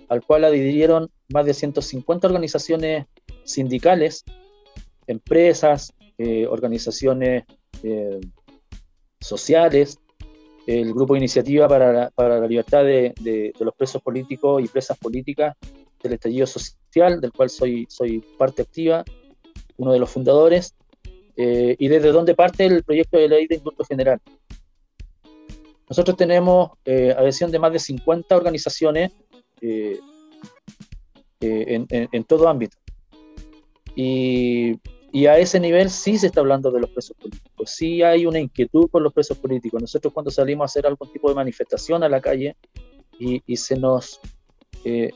al cual adhirieron más de 150 organizaciones sindicales, empresas, eh, organizaciones eh, sociales, el Grupo de Iniciativa para la, para la Libertad de, de, los Presos Políticos y Presas Políticas del Estallido Social, del cual soy, soy parte activa, uno de los fundadores, eh, y desde dónde parte el proyecto de ley de indulto general. Nosotros tenemos eh, adhesión de más de 50 organizaciones eh, en, en, en, todo ámbito. Y, y, a ese nivel sí se está hablando de los presos políticos, sí hay una inquietud por los presos políticos. Nosotros cuando salimos a hacer algún tipo de manifestación a la calle y, y se, nos, eh,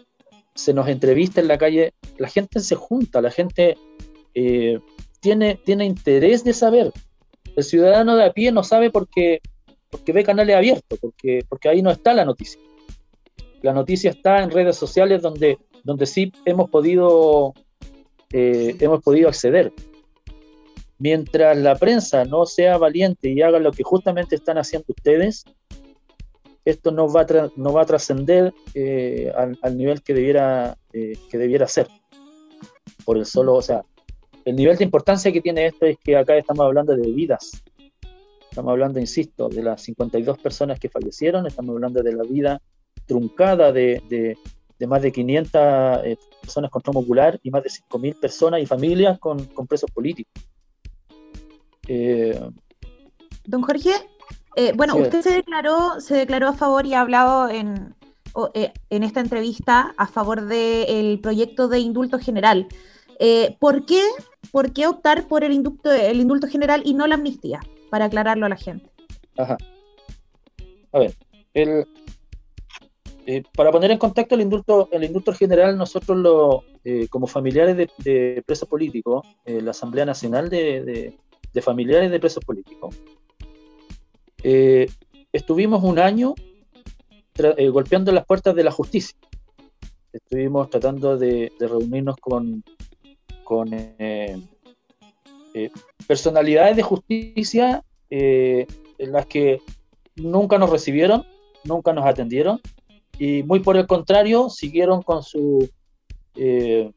se nos entrevista en la calle, la gente se junta, la gente eh, tiene, tiene interés de saber. El ciudadano de a pie no sabe porque, porque ve canales abiertos, porque, porque ahí no está la noticia. La noticia está en redes sociales donde, donde sí hemos podido, eh, hemos podido acceder. Mientras la prensa no sea valiente y haga lo que justamente están haciendo ustedes, esto no va a, no va a trascender eh, al, al, nivel que debiera, eh, que debiera ser. Por el solo, o sea, el nivel de importancia que tiene esto es que acá estamos hablando de vidas. Estamos hablando, insisto, de las 52 personas que fallecieron, estamos hablando de la vida truncada de, de, de más de 500 eh, personas con trauma ocular y más de 5.000 personas y familias con, con presos políticos. Eh, Don Jorge, eh, bueno, sí, usted se declaró, se declaró a favor y ha hablado en, en esta entrevista a favor del proyecto de indulto general. ¿por, qué, ¿Por qué optar por el indulto, el indulto general y no la amnistía? Para aclararlo a la gente. Ajá. A ver, el, eh, para poner en contacto el indulto, el indulto general, nosotros lo, eh, como familiares de, presos políticos, eh, la Asamblea Nacional de, Familiares de Presos Políticos, estuvimos un año golpeando las puertas de la justicia. Estuvimos tratando de, reunirnos con personalidades de justicia en las que nunca nos recibieron, nunca nos atendieron y muy por el contrario, siguieron con, su, eh,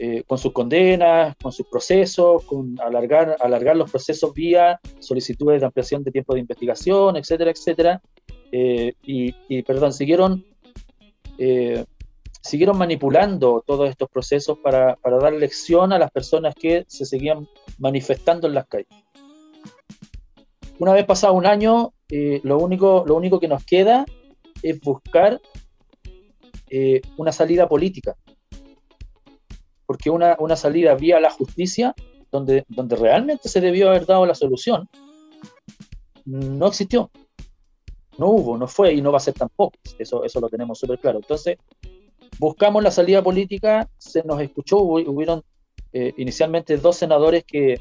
eh, con sus condenas, con sus procesos, con alargar, alargar los procesos vía solicitudes de ampliación de tiempo de investigación, etcétera, etcétera. Eh, y, perdón, siguieron, siguieron manipulando todos estos procesos para, para dar lección a las personas que se seguían manifestando en las calles. Una vez pasado un año, lo, único, lo único que nos queda es buscar eh, una salida política. Porque una, una, salida vía la justicia, donde, donde realmente se debió haber dado la solución, no existió. No hubo, no fue y no va a ser tampoco. Eso, eso lo tenemos súper claro. Entonces, buscamos la salida política, se nos escuchó, hubieron eh, inicialmente dos senadores que,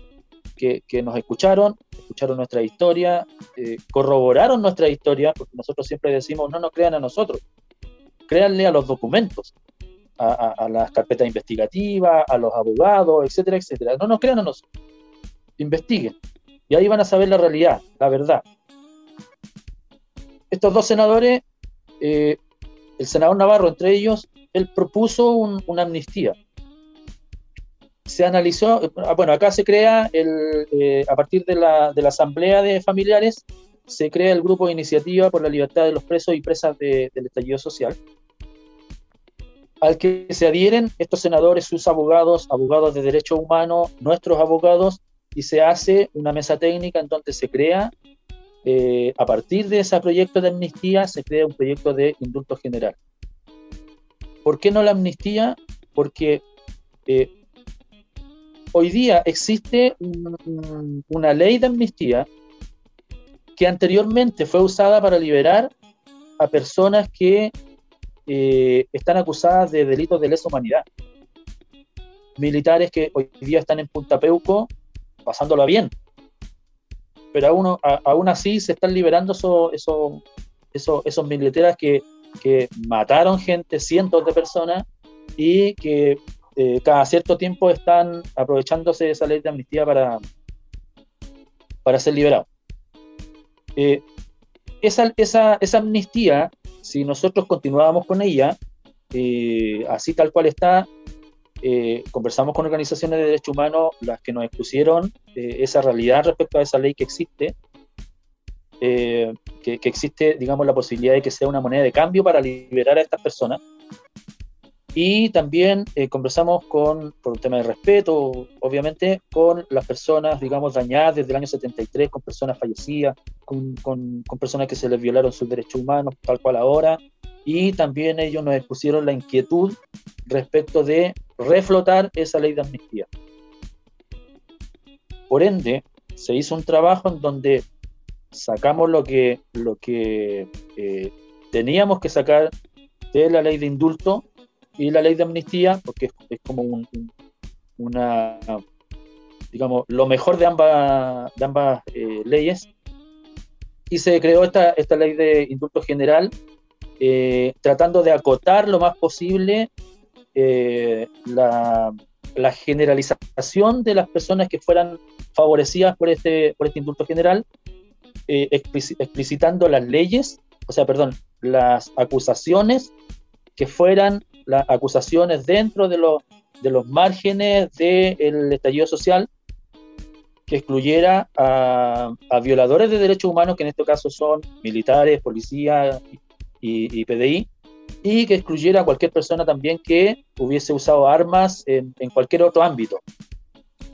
que, nos escucharon, escucharon nuestra historia, eh, corroboraron nuestra historia, porque nosotros siempre decimos, no nos crean a nosotros, créanle a los documentos, a, las carpetas investigativas, a los abogados, etcétera, etcétera. No nos crean a nosotros, investiguen. Y ahí van a saber la realidad, la verdad. Estos dos senadores, eh, el senador Navarro entre ellos, él propuso una amnistía se analizó, ah, bueno, acá se crea, el, eh, a partir de la, de la, Asamblea de Familiares, se crea el Grupo de Iniciativa por la Libertad de los Presos y Presas del Estallido Social, al que se adhieren estos senadores, sus abogados, abogados de derechos humanos, nuestros abogados, y se hace una mesa técnica en donde se crea, eh, a partir de ese proyecto de amnistía, se crea un proyecto de indulto general. ¿Por qué no la amnistía? Porque eh, hoy día existe una ley de amnistía que anteriormente fue usada para liberar a personas que eh, están acusadas de delitos de lesa humanidad. Militares que hoy día están en Punta Peuco pasándola bien. Pero aún, así se están liberando esos, esos, militares que, que mataron gente, cientos de personas, y que eh, cada cierto tiempo están aprovechándose de esa ley de amnistía para, para ser liberados. Eh, esa, esa, esa, amnistía, si nosotros continuábamos con ella, eh, así tal cual está, conversamos con organizaciones de derechos humanos, las que nos expusieron esa realidad respecto a esa ley que existe, que, que, existe, digamos, la posibilidad de que sea una moneda de cambio para liberar a estas personas. Y también eh, conversamos con, por un tema de respeto, obviamente, con las personas, digamos, dañadas desde el año 73, con personas fallecidas, con, con, con personas que se les violaron sus derechos humanos, tal cual ahora. Y también ellos nos expusieron la inquietud respecto de reflotar esa ley de amnistía. Por ende, se hizo un trabajo en donde sacamos lo que, lo que eh, teníamos que sacar de la ley de indulto y la ley de amnistía, porque es, como una, digamos, lo mejor de ambas, eh, leyes. Y se creó esta, esta ley de indulto general, eh, tratando de acotar lo más posible eh, la, la, generalización de las personas que fueran favorecidas por este, por este indulto general, explicitando las leyes, o sea, perdón, las acusaciones que fueran las acusaciones dentro de, los, de los márgenes del estallido social que excluyera a, violadores de derechos humanos, que en este caso son militares, policías y, PDI, y que excluyera a cualquier persona también que hubiese usado armas en, en cualquier otro ámbito.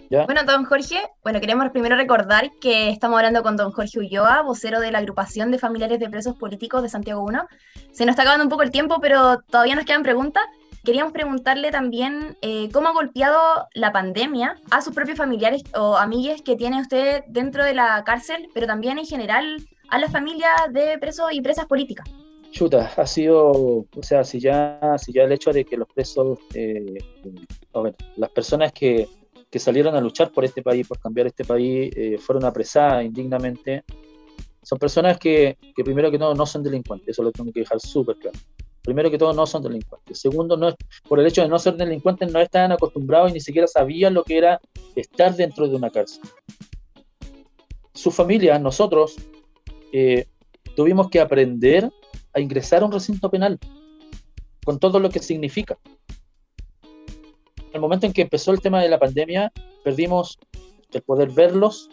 Bueno, don Jorge, bueno, queremos primero recordar que estamos hablando con don Jorge Ulloa, vocero de la agrupación de familiares de presos políticos de Santiago 1. Se nos está acabando un poco el tiempo, pero todavía nos quedan preguntas. Queríamos preguntarle también eh, cómo ha golpeado la pandemia a sus propios familiares o amigues que tiene usted dentro de la cárcel, pero también en general a la familia de presos y presas políticas. Chuta, ha sido, o sea, si ya, si ya el hecho de que los presos, eh, a ver, las personas que, que, salieron a luchar por este país, por cambiar este país, eh, fueron apresadas indignamente, son personas que, que, primero que todo no son delincuentes, eso lo tengo que dejar súper claro. Primero que todo no son delincuentes. Segundo, no, por el hecho de no ser delincuentes no estaban acostumbrados y ni siquiera sabían lo que era estar dentro de una cárcel. Su familia, nosotros, eh, tuvimos que aprender a ingresar a un recinto penal, con todo lo que significa. El momento en que empezó el tema de la pandemia, perdimos el poder verlos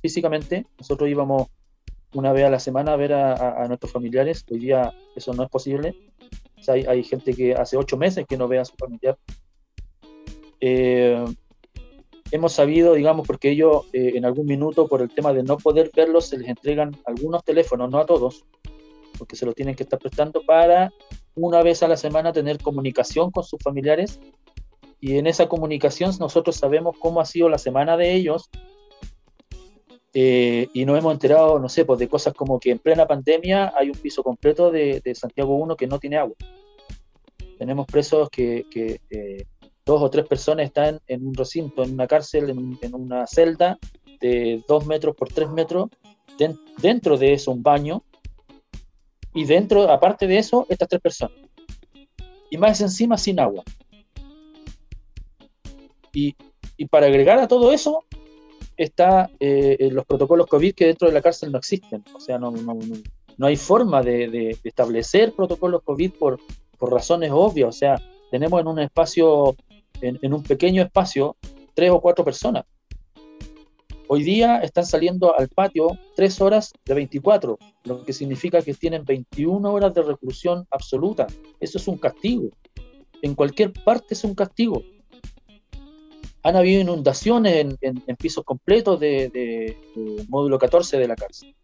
físicamente. Nosotros íbamos una vez a la semana a ver a, nuestros familiares. Hoy día eso no es posible. hay, gente que hace ocho meses que no ve a su familiar. Eh, hemos sabido, digamos, porque ellos eh, en algún minuto, por el tema de no poder verlos, se les entregan algunos teléfonos, no a todos, porque se lo tienen que estar prestando para una vez a la semana tener comunicación con sus familiares. Y en esa comunicación nosotros sabemos cómo ha sido la semana de ellos. Eh, y nos hemos enterado, no sé, pues de cosas como que en plena pandemia hay un piso completo de, Santiago 1 que no tiene agua. Tenemos presos que, eh, dos o tres personas están en un recinto, en una cárcel, en, una celda de dos metros por tres metros, dentro de eso un baño, y dentro, aparte de eso, estas tres personas. Y más encima sin agua. Y, para agregar a todo eso, está eh, los protocolos COVID que dentro de la cárcel no existen. O sea, no, no, no hay forma de, establecer protocolos COVID por, por razones obvias. O sea, tenemos en un espacio, en, en un pequeño espacio, tres o cuatro personas. Hoy día están saliendo al patio tres horas de 24, lo que significa que tienen 21 horas de reclusión absoluta. Eso es un castigo. En cualquier parte es un castigo. Han habido inundaciones en, pisos completos de, módulo 14 de la cárcel.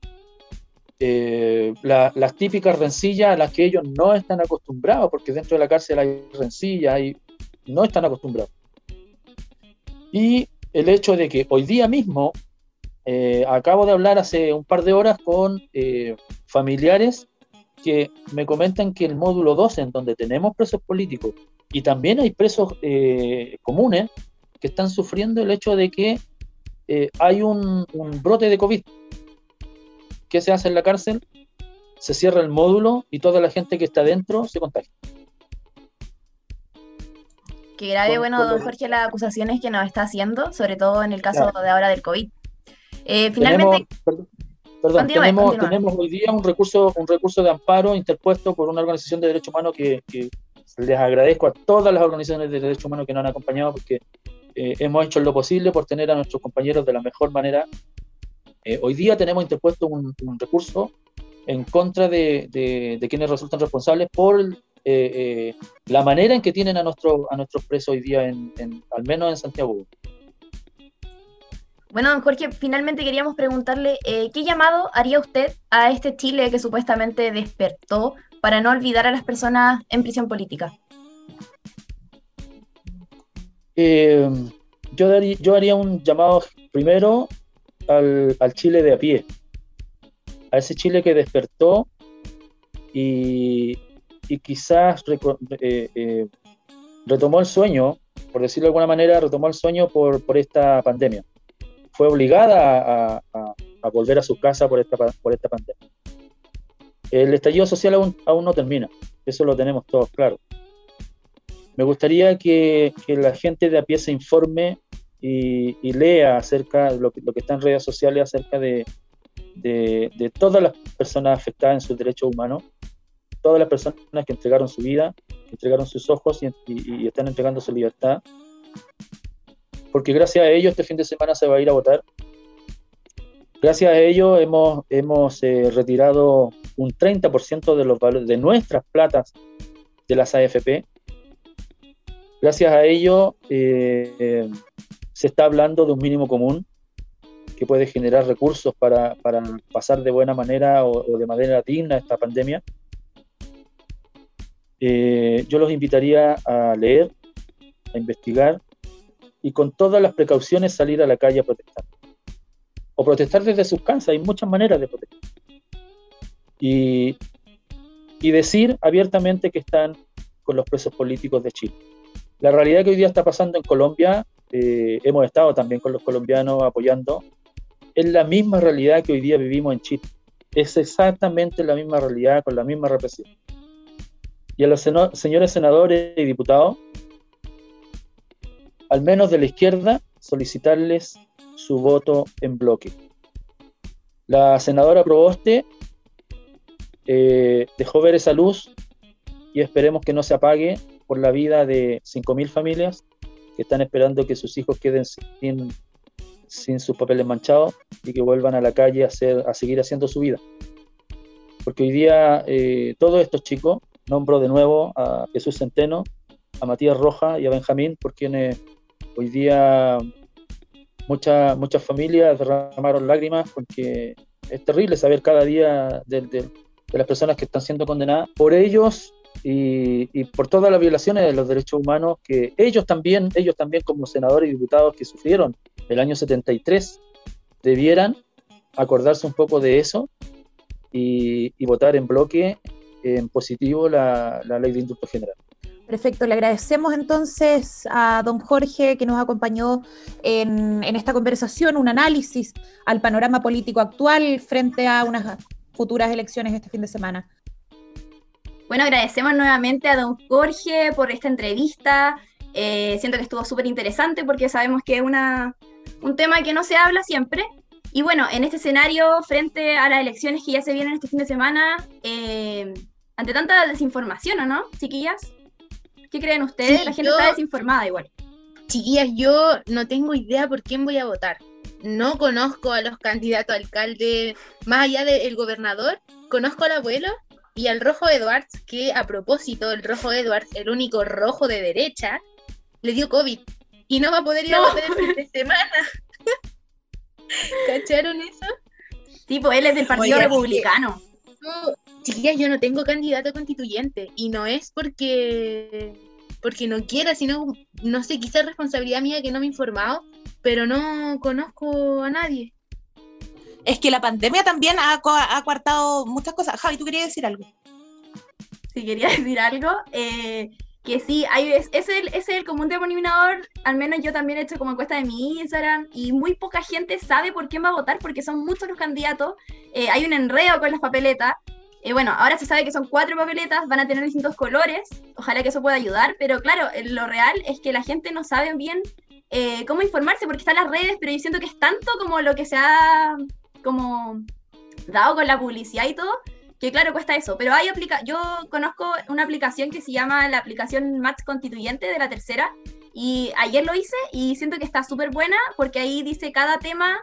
Eh, las típicas rencillas a las que ellos no están acostumbrados, porque dentro de la cárcel hay rencillas y no están acostumbrados. Y el hecho de que hoy día mismo, eh, acabo de hablar hace un par de horas con eh, familiares que me comentan que el módulo 12, en donde tenemos presos políticos y también hay presos comunes, que están sufriendo el hecho de que hay un, un brote de COVID. ¿Qué se hace en la cárcel? Se cierra el módulo y toda la gente que está dentro se contagia. Qué grave, bueno, don Jorge, las acusaciones que nos está haciendo, sobre todo en el caso de ahora del COVID. Eh, finalmente... perdón, tenemos, hoy día un recurso, un recurso de amparo interpuesto por una organización de derechos humanos que, les agradezco a todas las organizaciones de derechos humanos que nos han acompañado porque eh, hemos hecho lo posible por tener a nuestros compañeros de la mejor manera. Eh, hoy día tenemos interpuesto un, recurso en contra de, de, quienes resultan responsables por eh, eh, la manera en que tienen a, nuestro, a nuestros presos hoy día, en, al menos en Santiago. Bueno, don Jorge, finalmente queríamos preguntarle, eh, ¿qué llamado haría usted a este Chile que supuestamente despertó para no olvidar a las personas en prisión política? Yo, daría, yo haría un llamado primero al, al Chile de a pie, a ese Chile que despertó y, y quizás eh, eh, retomó el sueño, por decirlo de alguna manera, retomó el sueño por, por esta pandemia. Fue obligada a, a, volver a su casa por esta, por esta pandemia. El estallido social aún, aún no termina, eso lo tenemos todos claro. Me gustaría que, la gente de a pie se informe y, y lea acerca de lo que, está en redes sociales acerca de, de, de todas las personas afectadas en sus derechos humanos todas las personas que entregaron su vida, que entregaron sus ojos y, están entregando su libertad. Porque gracias a ellos este fin de semana se va a ir a votar. Gracias a ellos hemos, eh, retirado un 30% de de nuestras platas de las AFP. Gracias a ello eh, se está hablando de un mínimo común que puede generar recursos para, para pasar de buena manera o, de manera digna esta pandemia. Eh, yo los invitaría a leer, a investigar y con todas las precauciones salir a la calle a protestar. O protestar desde sus casas, hay muchas maneras de protestar. Y, y decir abiertamente que están con los presos políticos de Chile. La realidad que hoy día está pasando en Colombia, eh, hemos estado también con los colombianos apoyando, es la misma realidad que hoy día vivimos en Chile. Es exactamente la misma realidad con la misma represión. Y a los señores senadores y diputados, al menos de la izquierda, solicitarles su voto en bloque. La senadora Proboste eh, dejó ver esa luz y esperemos que no se apague por la vida de 5.000 familias que están esperando que sus hijos queden sin, sin sus papeles manchados y que vuelvan a la calle a, seguir haciendo su vida. Porque hoy día eh, todos estos chicos, nombro de nuevo a Jesús Centeno, a Matías Roja y a Benjamín, por quienes hoy día muchas muchas familias derramaron lágrimas porque es terrible saber cada día de, las personas que están siendo condenadas por ellos y, y, por todas las violaciones de los derechos humanos que ellos también, ellos también como senadores y diputados que sufrieron el año 73, debieran acordarse un poco de eso y, y votar en bloque en positivo la, la ley de indulto general. Perfecto, le agradecemos entonces a don Jorge que nos acompañó en, en, esta conversación, un análisis al panorama político actual frente a unas futuras elecciones este fin de semana. Bueno, agradecemos nuevamente a don Jorge por esta entrevista. Eh, siento que estuvo súper interesante porque sabemos que es una, un tema que no se habla siempre. Y bueno, en este escenario, frente a las elecciones que ya se vienen este fin de semana, eh, ante tanta desinformación, ¿o no, chiquillas? ¿Qué creen ustedes? la gente está desinformada igual. Chiquillas, yo no tengo idea por quién voy a votar. No conozco a los candidatos a alcalde, más allá del gobernador, conozco al abuelo y al rojo Edwards, que a propósito, el rojo Edwards, el único rojo de derecha, le dio COVID y no va a poder ir a votar el fin de semana. ¿Cacharon eso? Tipo, él es del Partido Republicano. chiquillas, yo no tengo candidato constituyente y no es porque porque no quiera, sino, no sé, quizás responsabilidad mía que no me he informado, pero no conozco a nadie. Es que la pandemia también ha, ha coartado muchas cosas. Javi, ¿tú querías decir algo? Sí, quería decir algo. Eh, que sí, hay, es, es, el, es el común denominador, al menos yo también he hecho como encuesta de mi Instagram, y muy poca gente sabe por quién va a votar, porque son muchos los candidatos, eh, hay un enredo con las papeletas, eh, bueno, ahora se sabe que son cuatro papeletas, van a tener distintos colores, ojalá que eso pueda ayudar, pero claro, lo real es que la gente no sabe bien cómo informarse porque están las redes, pero yo siento que es tanto como lo que se ha como dado con la publicidad y todo, que claro, cuesta eso. Pero hay aplica yo conozco una aplicación que se llama la aplicación Match Constituyente de la tercera, y ayer lo hice y siento que está súper buena porque ahí dice cada tema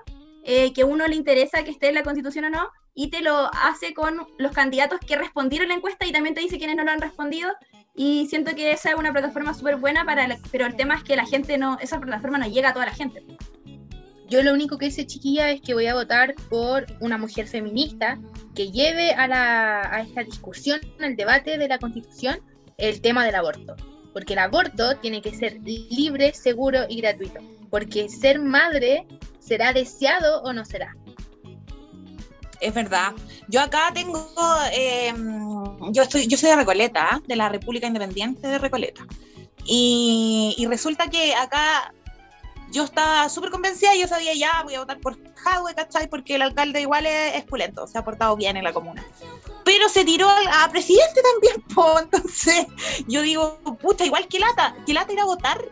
eh, que uno le interesa que esté en la constitución o no, y te lo hace con los candidatos que respondieron la encuesta y también te dice quiénes no lo han respondido. Y siento que esa es una plataforma súper buena, para pero el tema es que la gente no, esa plataforma no llega a toda la gente. Yo lo único que hice, chiquilla, es que voy a votar por una mujer feminista que lleve a, la, a esta discusión, al debate de la constitución, el tema del aborto. Porque el aborto tiene que ser libre, seguro y gratuito. Porque ser madre será deseado o no será es verdad. Yo acá tengo, eh, yo estoy, yo soy de Recoleta, ¿ah? de la República Independiente de Recoleta. Y, resulta que acá yo estaba súper convencida, yo sabía ya, voy a votar por Jadwe, ¿cachai? Porque el alcalde igual es, es, se ha portado bien en la comuna. Pero se tiró a, presidente también, po. entonces yo digo, pucha, igual que lata, que lata ir a votar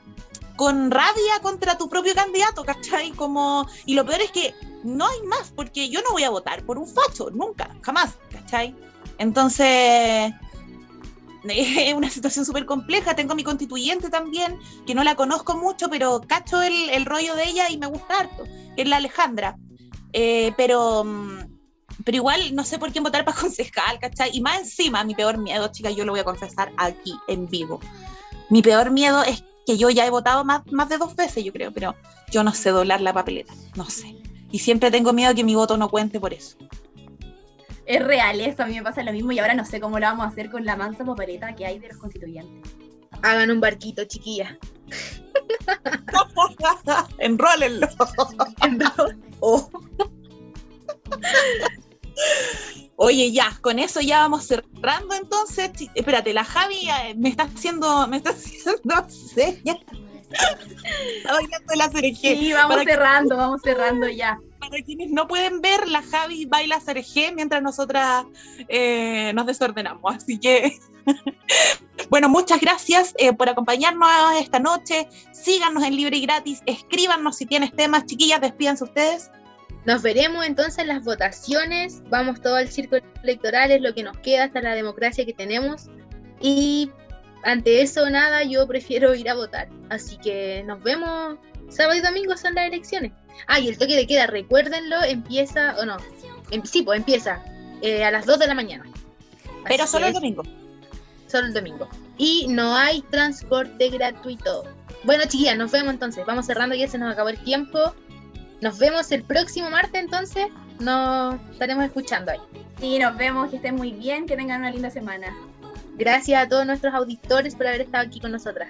con rabia contra tu propio candidato, ¿cachai? Como, y lo peor es que no hay más, porque yo no voy a votar por un facho, nunca, jamás, ¿cachai? Entonces, es una situación súper compleja. Tengo mi constituyente también, que no la conozco mucho, pero cacho el, el rollo de ella y me gusta harto, que es la Alejandra. Eh, pero, pero igual no sé por quién votar para concejal, ¿cachai? Y más encima, mi peor miedo, chicas, yo lo voy a confesar aquí en vivo. Mi peor miedo es que yo ya he votado más, más de dos veces, yo creo, pero yo no sé doblar la papeleta, no sé. Y siempre tengo miedo que mi voto no cuente por eso. Es real eso, a mí me pasa lo mismo y ahora no sé cómo lo vamos a hacer con la mansa papeleta que hay de los constituyentes. Hagan un barquito, chiquilla. Enrólenlo. Oh. Oye, ya, con eso ya vamos cerrando entonces. Espérate, la Javi eh, me está haciendo, me está haciendo señas. Está bailando la cereje. Sí, vamos que- cerrando, vamos cerrando ya. Para quienes no pueden ver, la Javi baila cereje mientras nosotras eh, nos desordenamos. Así que, bueno, muchas gracias eh, por acompañarnos esta noche. Síganos en Libre y Gratis. Escríbanos si tienes temas. Chiquillas, despídanse ustedes. Nos veremos entonces en las votaciones. Vamos todo al círculo electoral, es lo que nos queda hasta la democracia que tenemos. Y ante eso, nada, yo prefiero ir a votar. Así que nos vemos sábado y domingo son las elecciones. Ah, y el toque de queda, recuérdenlo, empieza, o no, em- sí, pues empieza eh, a las 2 de la mañana. Pero Así solo el domingo. Solo el domingo. Y no hay transporte gratuito. Bueno, chiquillas, nos vemos entonces. Vamos cerrando, ya se nos acabó el tiempo. Nos vemos el próximo martes entonces. Nos estaremos escuchando ahí. Sí, nos vemos, que estén muy bien, que tengan una linda semana. Gracias a todos nuestros auditores por haber estado aquí con nosotras.